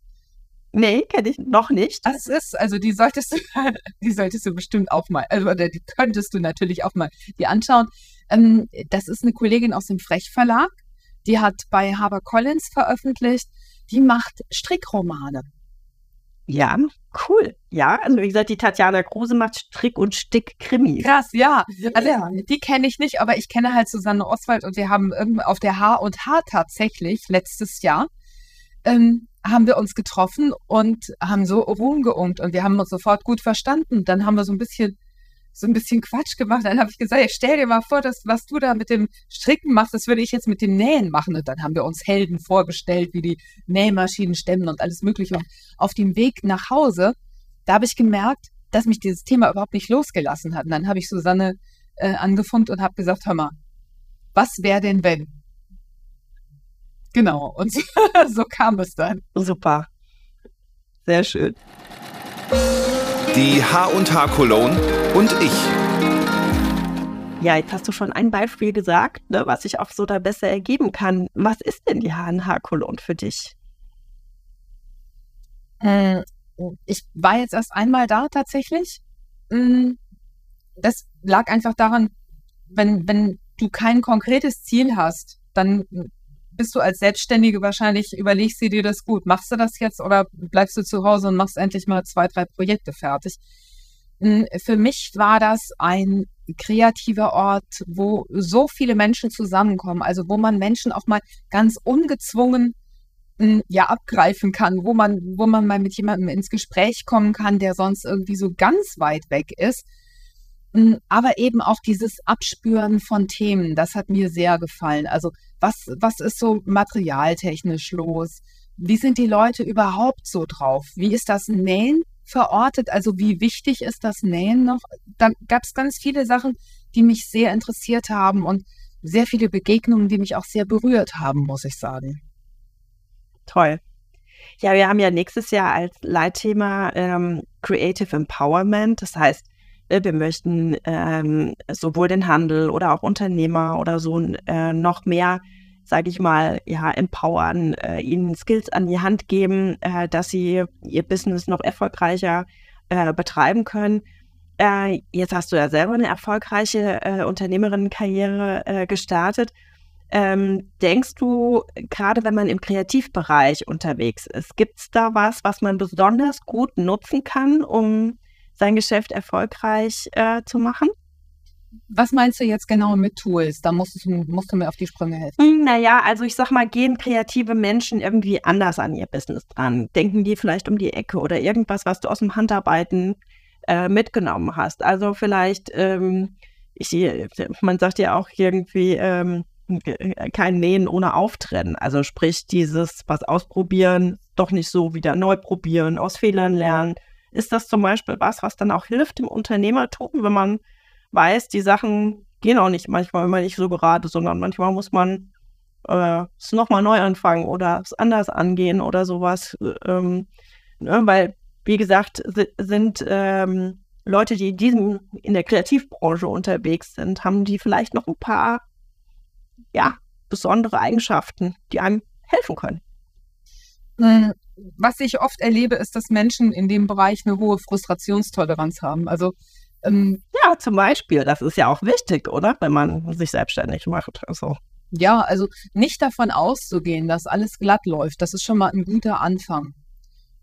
Nee, kenne ich noch nicht. Das ist, also die solltest du, [LAUGHS] die solltest du bestimmt auch mal, also oder die könntest du natürlich auch mal die anschauen. Ähm, das ist eine Kollegin aus dem Frech Verlag, die hat bei Collins veröffentlicht, die macht Strickromane. Ja, cool. Ja, also wie gesagt, die Tatjana Kruse macht Strick- und Stick-Krimi. Krass, ja. Also die kenne ich nicht, aber ich kenne halt Susanne Oswald und wir haben auf der H und H tatsächlich letztes Jahr ähm, haben wir uns getroffen und haben so rumgeungt und wir haben uns sofort gut verstanden. Dann haben wir so ein bisschen so ein bisschen Quatsch gemacht. Dann habe ich gesagt, stell dir mal vor, dass, was du da mit dem Stricken machst, das würde ich jetzt mit dem Nähen machen. Und dann haben wir uns Helden vorgestellt, wie die Nähmaschinen stemmen und alles Mögliche. Und auf dem Weg nach Hause, da habe ich gemerkt, dass mich dieses Thema überhaupt nicht losgelassen hat. Und dann habe ich Susanne äh, angefunkt und habe gesagt, hör mal, was wäre denn wenn? Genau, und so, [LAUGHS] [LAUGHS] so kam es dann. Super. Sehr schön. Die H&H Cologne und ich. Ja, jetzt hast du schon ein Beispiel gesagt, ne, was sich auch so da besser ergeben kann. Was ist denn die H&H Cologne für dich? Äh, ich war jetzt erst einmal da tatsächlich. Hm, das lag einfach daran, wenn, wenn du kein konkretes Ziel hast, dann bist du als Selbstständige wahrscheinlich, überlegst du dir das gut. Machst du das jetzt oder bleibst du zu Hause und machst endlich mal zwei, drei Projekte fertig? Hm, für mich war das ein kreativer Ort, wo so viele Menschen zusammenkommen, also wo man Menschen auch mal ganz ungezwungen hm, ja abgreifen kann, wo man, wo man mal mit jemandem ins Gespräch kommen kann, der sonst irgendwie so ganz weit weg ist. Hm, aber eben auch dieses Abspüren von Themen, das hat mir sehr gefallen. Also was, was ist so materialtechnisch los? Wie sind die Leute überhaupt so drauf? Wie ist das Nähen verortet? Also wie wichtig ist das Nähen noch? Da gab es ganz viele Sachen, die mich sehr interessiert haben und sehr viele Begegnungen, die mich auch sehr berührt haben, muss ich sagen. Toll. Ja, wir haben ja nächstes Jahr als Leitthema ähm, Creative Empowerment. Das heißt, wir möchten ähm, sowohl den Handel oder auch Unternehmer oder so äh, noch mehr, sage ich mal, ja, empowern, äh, ihnen Skills an die Hand geben, äh, dass sie ihr Business noch erfolgreicher äh, betreiben können. Äh, jetzt hast du ja selber eine erfolgreiche Unternehmerinnenkarriere gestartet. Ähm, denkst du, gerade wenn man im Kreativbereich unterwegs ist, gibt es da was, was man besonders gut nutzen kann, um sein Geschäft erfolgreich äh, zu machen. Was meinst du jetzt genau mit Tools? Da musst du, musst du mir auf die Sprünge helfen. Hm, naja, also ich sag mal, gehen kreative Menschen irgendwie anders an ihr Business dran? Denken die vielleicht um die Ecke oder irgendwas, was du aus dem Handarbeiten äh, mitgenommen hast? Also vielleicht, ähm, ich, man sagt ja auch irgendwie, ähm, kein Nähen ohne Auftrennen. Also sprich, dieses was ausprobieren, doch nicht so wieder neu probieren, aus Fehlern lernen ist das zum Beispiel was, was dann auch hilft im Unternehmertum, wenn man weiß, die Sachen gehen auch nicht manchmal immer nicht so gerade, sondern manchmal muss man äh, es nochmal neu anfangen oder es anders angehen oder sowas. Ähm, ne, weil, wie gesagt, sind ähm, Leute, die in diesem, in der Kreativbranche unterwegs sind, haben die vielleicht noch ein paar, ja, besondere Eigenschaften, die einem helfen können. Was ich oft erlebe, ist, dass Menschen in dem Bereich eine hohe Frustrationstoleranz haben. Also ähm, ja, zum Beispiel, das ist ja auch wichtig, oder? Wenn man sich selbstständig macht. Also. Ja, also nicht davon auszugehen, dass alles glatt läuft, das ist schon mal ein guter Anfang.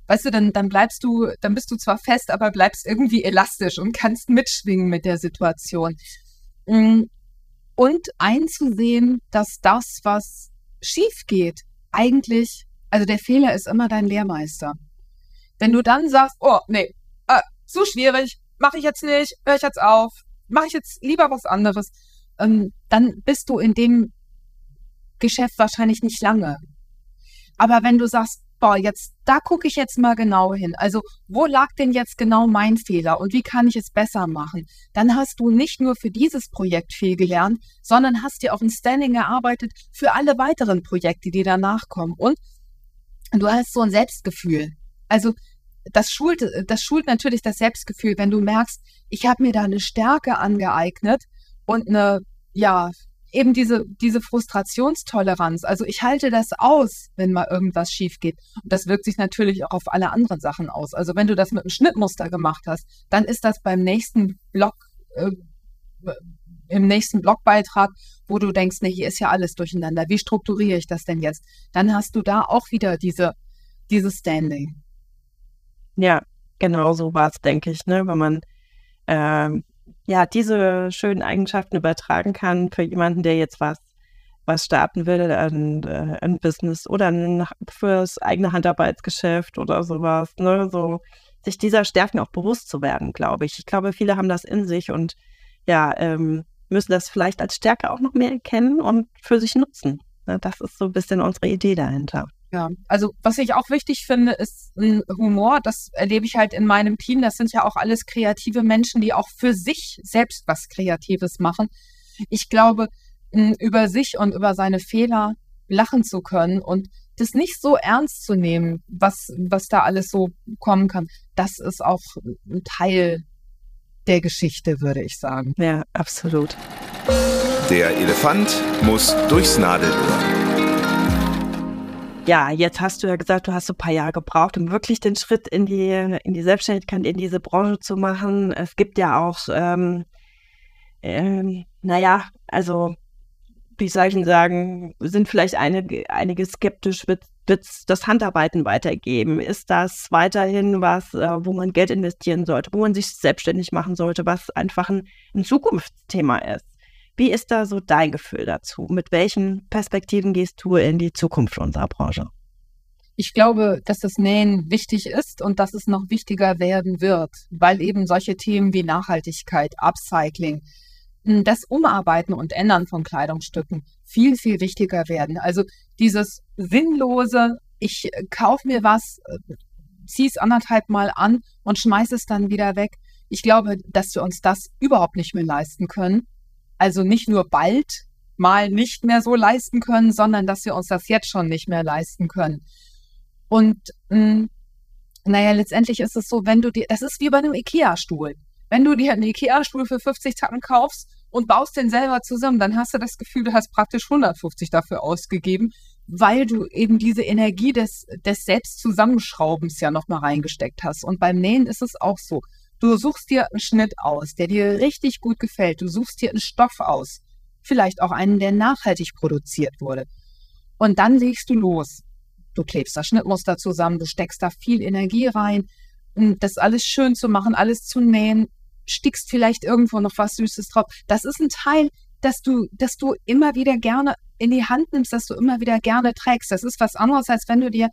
Weißt du, dann, dann bleibst du, dann bist du zwar fest, aber bleibst irgendwie elastisch und kannst mitschwingen mit der Situation. Hm, und einzusehen, dass das, was schief geht, eigentlich, also der Fehler ist immer dein Lehrmeister. Wenn du dann sagst, oh, nee, äh, zu schwierig, mache ich jetzt nicht, höre ich jetzt auf, mache ich jetzt lieber was anderes, ähm, dann bist du in dem Geschäft wahrscheinlich nicht lange. Aber wenn du sagst, boah, jetzt, da gucke ich jetzt mal genau hin. Also, wo lag denn jetzt genau mein Fehler und wie kann ich es besser machen? Dann hast du nicht nur für dieses Projekt viel gelernt, sondern hast dir auch ein Standing erarbeitet für alle weiteren Projekte, die danach kommen. Und du hast so ein Selbstgefühl. Also, das schult, das schult natürlich das Selbstgefühl, wenn du merkst, ich habe mir da eine Stärke angeeignet und eine, ja, eben diese, diese Frustrationstoleranz. Also ich halte das aus, wenn mal irgendwas schief geht. Und das wirkt sich natürlich auch auf alle anderen Sachen aus. Also wenn du das mit einem Schnittmuster gemacht hast, dann ist das beim nächsten Blog, äh, im nächsten Blogbeitrag, wo du denkst, ne, hier ist ja alles durcheinander. Wie strukturiere ich das denn jetzt? Dann hast du da auch wieder diese, dieses Standing. Ja, genau so war es, denke ich, ne? Wenn man ähm, ja diese schönen Eigenschaften übertragen kann für jemanden, der jetzt was was starten will, ein, äh, ein Business oder ein, fürs eigene Handarbeitsgeschäft oder sowas, ne? So sich dieser Stärken auch bewusst zu werden, glaube ich. Ich glaube, viele haben das in sich und ja, ähm, müssen das vielleicht als Stärke auch noch mehr erkennen und für sich nutzen. Ne? Das ist so ein bisschen unsere Idee dahinter. Ja, also was ich auch wichtig finde, ist ein Humor. Das erlebe ich halt in meinem Team. Das sind ja auch alles kreative Menschen, die auch für sich selbst was Kreatives machen. Ich glaube, über sich und über seine Fehler lachen zu können und das nicht so ernst zu nehmen, was, was da alles so kommen kann, das ist auch ein Teil der Geschichte, würde ich sagen. Ja, absolut. Der Elefant muss durchs Nadelöhr. Ja, jetzt hast du ja gesagt, du hast ein paar Jahre gebraucht, um wirklich den Schritt in die, in die Selbstständigkeit, in diese Branche zu machen. Es gibt ja auch, ähm, ähm, naja, also, wie soll ich denn sagen, sind vielleicht einige, einige skeptisch, wird es das Handarbeiten weitergeben? Ist das weiterhin was, äh, wo man Geld investieren sollte, wo man sich selbstständig machen sollte, was einfach ein, ein Zukunftsthema ist? Wie ist da so dein Gefühl dazu? Mit welchen Perspektiven gehst du in die Zukunft unserer Branche? Ich glaube, dass das Nähen wichtig ist und dass es noch wichtiger werden wird, weil eben solche Themen wie Nachhaltigkeit, Upcycling, das Umarbeiten und Ändern von Kleidungsstücken viel, viel wichtiger werden. Also dieses sinnlose, ich äh, kaufe mir was, äh, ziehe es anderthalb Mal an und schmeiße es dann wieder weg. Ich glaube, dass wir uns das überhaupt nicht mehr leisten können also nicht nur bald mal nicht mehr so leisten können, sondern dass wir uns das jetzt schon nicht mehr leisten können. Und mh, hm, naja, letztendlich ist es so, wenn du dir, das ist wie bei einem IKEA-Stuhl. Wenn du dir einen IKEA-Stuhl für 50 Tacken kaufst und baust den selber zusammen, dann hast du das Gefühl, du hast praktisch 150 dafür ausgegeben, weil du eben diese Energie des, des Selbstzusammenschraubens ja nochmal reingesteckt hast. Und beim Nähen ist es auch so. Du suchst dir einen Schnitt aus, der dir richtig gut gefällt. Du suchst dir einen Stoff aus. Vielleicht auch einen, der nachhaltig produziert wurde. Und dann legst du los. Du klebst das Schnittmuster zusammen, du steckst da viel Energie rein, das alles schön zu machen, alles zu nähen, stickst vielleicht irgendwo noch was Süßes drauf. Das ist ein Teil, dass du, dass du immer wieder gerne in die Hand nimmst, dass du immer wieder gerne trägst. Das ist was anderes, als wenn du dir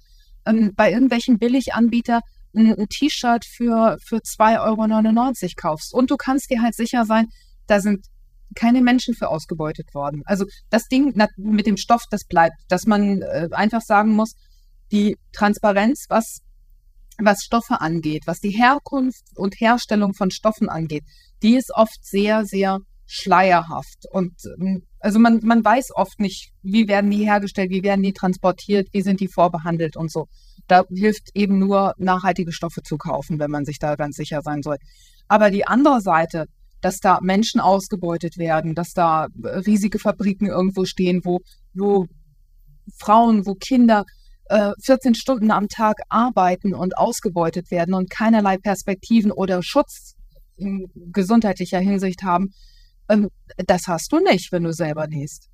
ähm, bei irgendwelchen Billiganbietern ein, ein T-Shirt für, für 2,99 Euro kaufst. Und du kannst dir halt sicher sein, da sind keine Menschen für ausgebeutet worden. Also das Ding mit dem Stoff, das bleibt, dass man äh, einfach sagen muss, die Transparenz, was, was Stoffe angeht, was die Herkunft und Herstellung von Stoffen angeht, die ist oft sehr, sehr schleierhaft. Und ähm, also man, man weiß oft nicht, wie werden die hergestellt, wie werden die transportiert, wie sind die vorbehandelt und so. Da hilft eben nur, nachhaltige Stoffe zu kaufen, wenn man sich da ganz sicher sein soll. Aber die andere Seite, dass da Menschen ausgebeutet werden, dass da äh, riesige Fabriken irgendwo stehen, wo, wo Frauen, wo Kinder äh, 14 Stunden am Tag arbeiten und ausgebeutet werden und keinerlei Perspektiven oder Schutz in gesundheitlicher Hinsicht haben, ähm, das hast du nicht, wenn du selber nähst.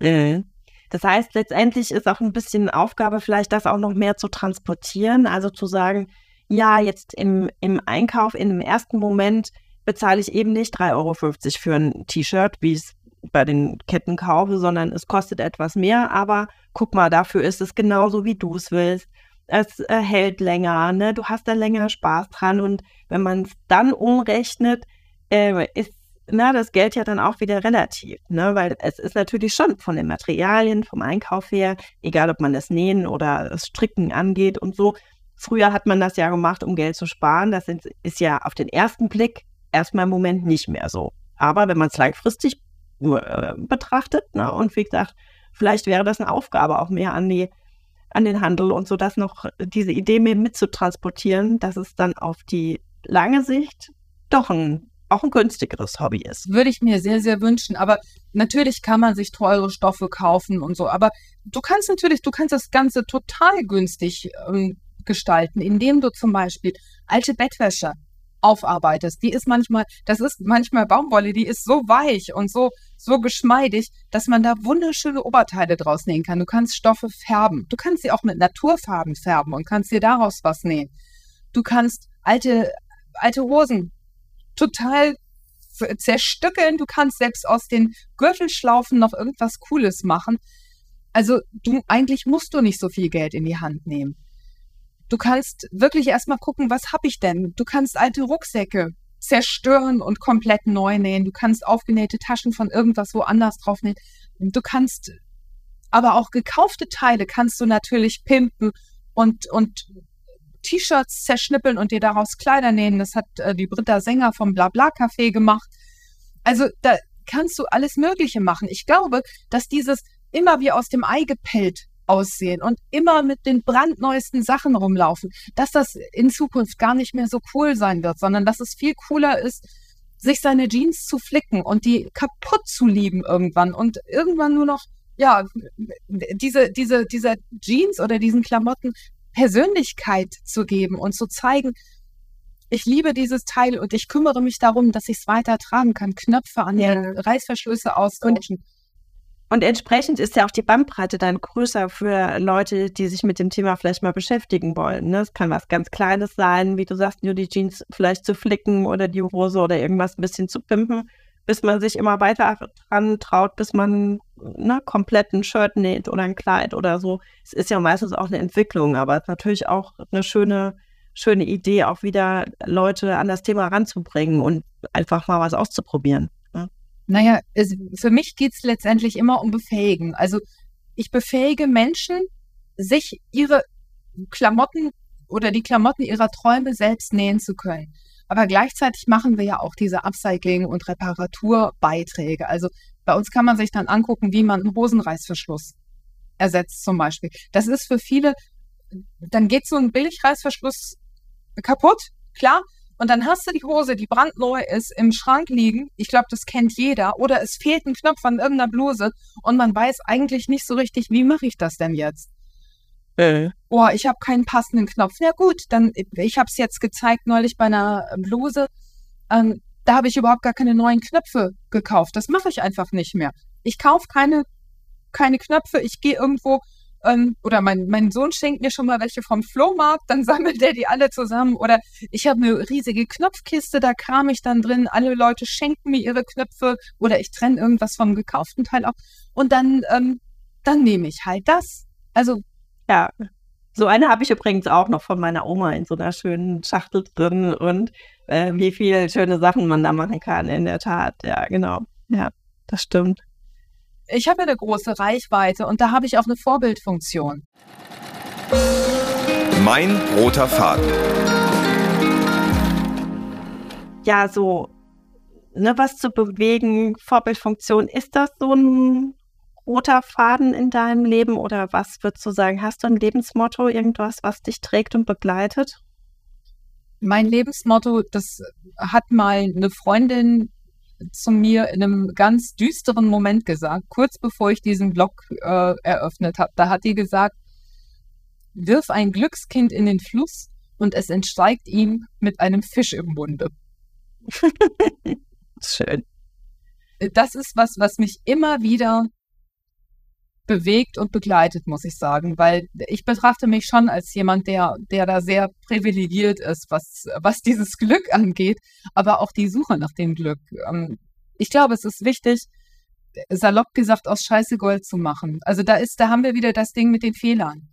Mhm. Das heißt, letztendlich ist auch ein bisschen Aufgabe, vielleicht das auch noch mehr zu transportieren. Also zu sagen, ja, jetzt im, im Einkauf, in dem ersten Moment bezahle ich eben nicht 3,50 Euro für ein T-Shirt, wie es bei den Ketten kaufe, sondern es kostet etwas mehr. Aber guck mal, dafür ist es genauso, wie du es willst. Es äh, hält länger, ne? du hast da länger Spaß dran. Und wenn man es dann umrechnet, äh, ist na, das Geld ja dann auch wieder relativ, ne? weil es ist natürlich schon von den Materialien, vom Einkauf her, egal ob man das Nähen oder das Stricken angeht und so. Früher hat man das ja gemacht, um Geld zu sparen. Das ist ja auf den ersten Blick erstmal im Moment nicht mehr so. Aber wenn man es langfristig betrachtet ne? und wie gesagt, vielleicht wäre das eine Aufgabe auch mehr an die an den Handel und so, dass noch diese Idee mehr mitzutransportieren, dass es dann auf die lange Sicht doch ein auch ein günstigeres Hobby ist. Würde ich mir sehr, sehr wünschen. Aber natürlich kann man sich teure Stoffe kaufen und so. Aber du kannst natürlich, du kannst das Ganze total günstig ähm, gestalten, indem du zum Beispiel alte Bettwäsche aufarbeitest. Die ist manchmal, das ist manchmal Baumwolle, die ist so weich und so, so geschmeidig, dass man da wunderschöne Oberteile draus nähen kann. Du kannst Stoffe färben. Du kannst sie auch mit Naturfarben färben und kannst dir daraus was nähen. Du kannst alte, alte Hosen total zerstückeln. Du kannst selbst aus den Gürtelschlaufen noch irgendwas Cooles machen. Also du eigentlich musst du nicht so viel Geld in die Hand nehmen. Du kannst wirklich erstmal gucken, was habe ich denn? Du kannst alte Rucksäcke zerstören und komplett neu nähen. Du kannst aufgenähte Taschen von irgendwas woanders draufnähen. Du kannst aber auch gekaufte Teile kannst du natürlich pimpen und, und T-Shirts zerschnippeln und dir daraus Kleider nähen. Das hat äh, die Britta Sänger vom Blabla Café gemacht. Also da kannst du alles Mögliche machen. Ich glaube, dass dieses immer wie aus dem Ei gepellt aussehen und immer mit den brandneuesten Sachen rumlaufen, dass das in Zukunft gar nicht mehr so cool sein wird, sondern dass es viel cooler ist, sich seine Jeans zu flicken und die kaputt zu lieben irgendwann und irgendwann nur noch ja, diese, diese, diese Jeans oder diesen Klamotten Persönlichkeit zu geben und zu zeigen, ich liebe dieses Teil und ich kümmere mich darum, dass ich es weiter tragen kann. Knöpfe an ja. den Reißverschlüsse austauschen. Und entsprechend ist ja auch die Bandbreite dann größer für Leute, die sich mit dem Thema vielleicht mal beschäftigen wollen. Ne? Es kann was ganz Kleines sein, wie du sagst, nur die Jeans vielleicht zu flicken oder die Hose oder irgendwas ein bisschen zu pimpen bis man sich immer weiter dran traut, bis man ne, komplett ein Shirt näht oder ein Kleid oder so. Es ist ja meistens auch eine Entwicklung, aber ist natürlich auch eine schöne, schöne Idee, auch wieder Leute an das Thema ranzubringen und einfach mal was auszuprobieren. Naja, es, für mich geht es letztendlich immer um Befähigen. Also ich befähige Menschen, sich ihre Klamotten oder die Klamotten ihrer Träume selbst nähen zu können. Aber gleichzeitig machen wir ja auch diese Upcycling- und Reparaturbeiträge. Also bei uns kann man sich dann angucken, wie man einen Hosenreißverschluss ersetzt zum Beispiel. Das ist für viele, dann geht so ein Billigreißverschluss kaputt, klar. Und dann hast du die Hose, die brandneu ist, im Schrank liegen. Ich glaube, das kennt jeder. Oder es fehlt ein Knopf an irgendeiner Bluse und man weiß eigentlich nicht so richtig, wie mache ich das denn jetzt? Äh. Oh, ich habe keinen passenden Knopf. Na gut, dann ich habe es jetzt gezeigt neulich bei einer Bluse. Ähm, da habe ich überhaupt gar keine neuen Knöpfe gekauft. Das mache ich einfach nicht mehr. Ich kaufe keine keine Knöpfe. Ich gehe irgendwo ähm, oder mein, mein Sohn schenkt mir schon mal welche vom Flohmarkt, dann [LAUGHS] sammelt der die alle zusammen. Oder ich habe eine riesige Knopfkiste, da kram ich dann drin. Alle Leute schenken mir ihre Knöpfe oder ich trenne irgendwas vom gekauften Teil ab. Und dann, ähm, dann nehme ich halt das. Also ja, so eine habe ich übrigens auch noch von meiner Oma in so einer schönen Schachtel drin und äh, wie viele schöne Sachen man da machen kann, in der Tat. Ja, genau. Ja, das stimmt. Ich habe eine große Reichweite und da habe ich auch eine Vorbildfunktion. Mein roter Faden. Ja, so, ne, was zu bewegen, Vorbildfunktion, ist das so ein roter Faden in deinem Leben oder was würdest du sagen? Hast du ein Lebensmotto, irgendwas, was dich trägt und begleitet? Mein Lebensmotto, das hat mal eine Freundin zu mir in einem ganz düsteren Moment gesagt, kurz bevor ich diesen Blog äh, eröffnet habe. Da hat die gesagt, wirf ein Glückskind in den Fluss und es entsteigt ihm mit einem Fisch im Munde. [LAUGHS] Schön. Das ist was, was mich immer wieder bewegt und begleitet, muss ich sagen, weil ich betrachte mich schon als jemand, der, der da sehr privilegiert ist, was, was dieses [LAUGHS] Glück angeht, aber auch die Suche nach dem Glück. Ähm, ich glaube, es ist wichtig, salopp gesagt, aus Scheiße Gold zu machen. Also da ist, da haben wir wieder das Ding mit den Fehlern.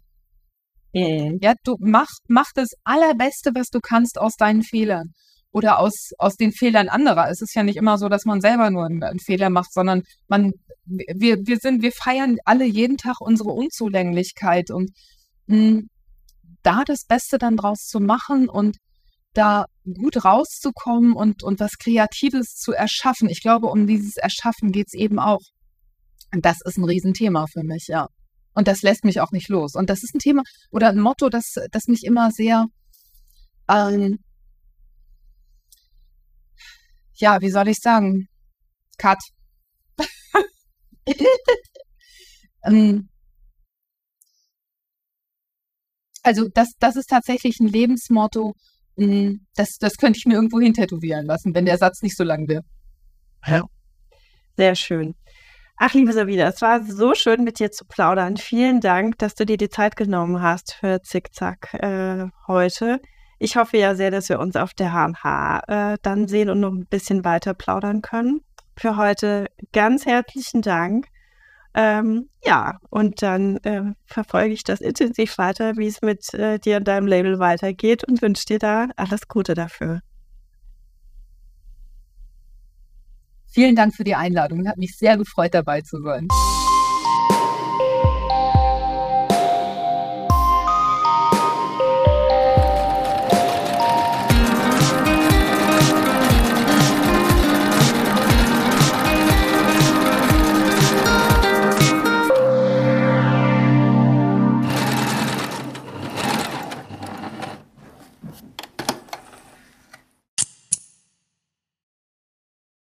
Mhm. Ja, du mach, mach das Allerbeste, was du kannst aus deinen Fehlern oder aus, aus den Fehlern anderer. Es ist ja nicht immer so, dass man selber nur einen, einen, Fehler macht, sondern man, wir, wir sind, wir feiern alle jeden Tag unsere Unzulänglichkeit und mh, hm, da das Beste dann draus zu machen und da gut rauszukommen und, und was Kreatives zu erschaffen. Ich glaube, um dieses Erschaffen geht es eben auch. Und das ist ein Riesenthema für mich, ja. Und das lässt mich auch nicht los. Und das ist ein Thema oder ein Motto, das, das mich immer sehr ähm, ja, wie soll ich sagen? Cut. [LAUGHS] ähm, also das, das ist tatsächlich ein Lebensmotto, hm, das, das könnte ich mir irgendwo hin tätowieren lassen, wenn der Satz nicht so lang wäre. Ja. Sehr schön. Ach, liebe Sabine, es war so schön, mit dir zu plaudern. Vielen Dank, dass du dir die Zeit genommen hast für Zickzack äh, heute. Ich hoffe ja sehr, dass wir uns auf der HMH äh, dann sehen und noch ein bisschen weiter plaudern können. Für heute ganz herzlichen Dank. Ähm, ja, und dann äh, verfolge ich das intensiv weiter, wie es mit äh, dir und deinem Label weitergeht und wünsche dir da alles Gute dafür. Vielen Dank für die Einladung. Hat mich sehr gefreut, dabei zu sein.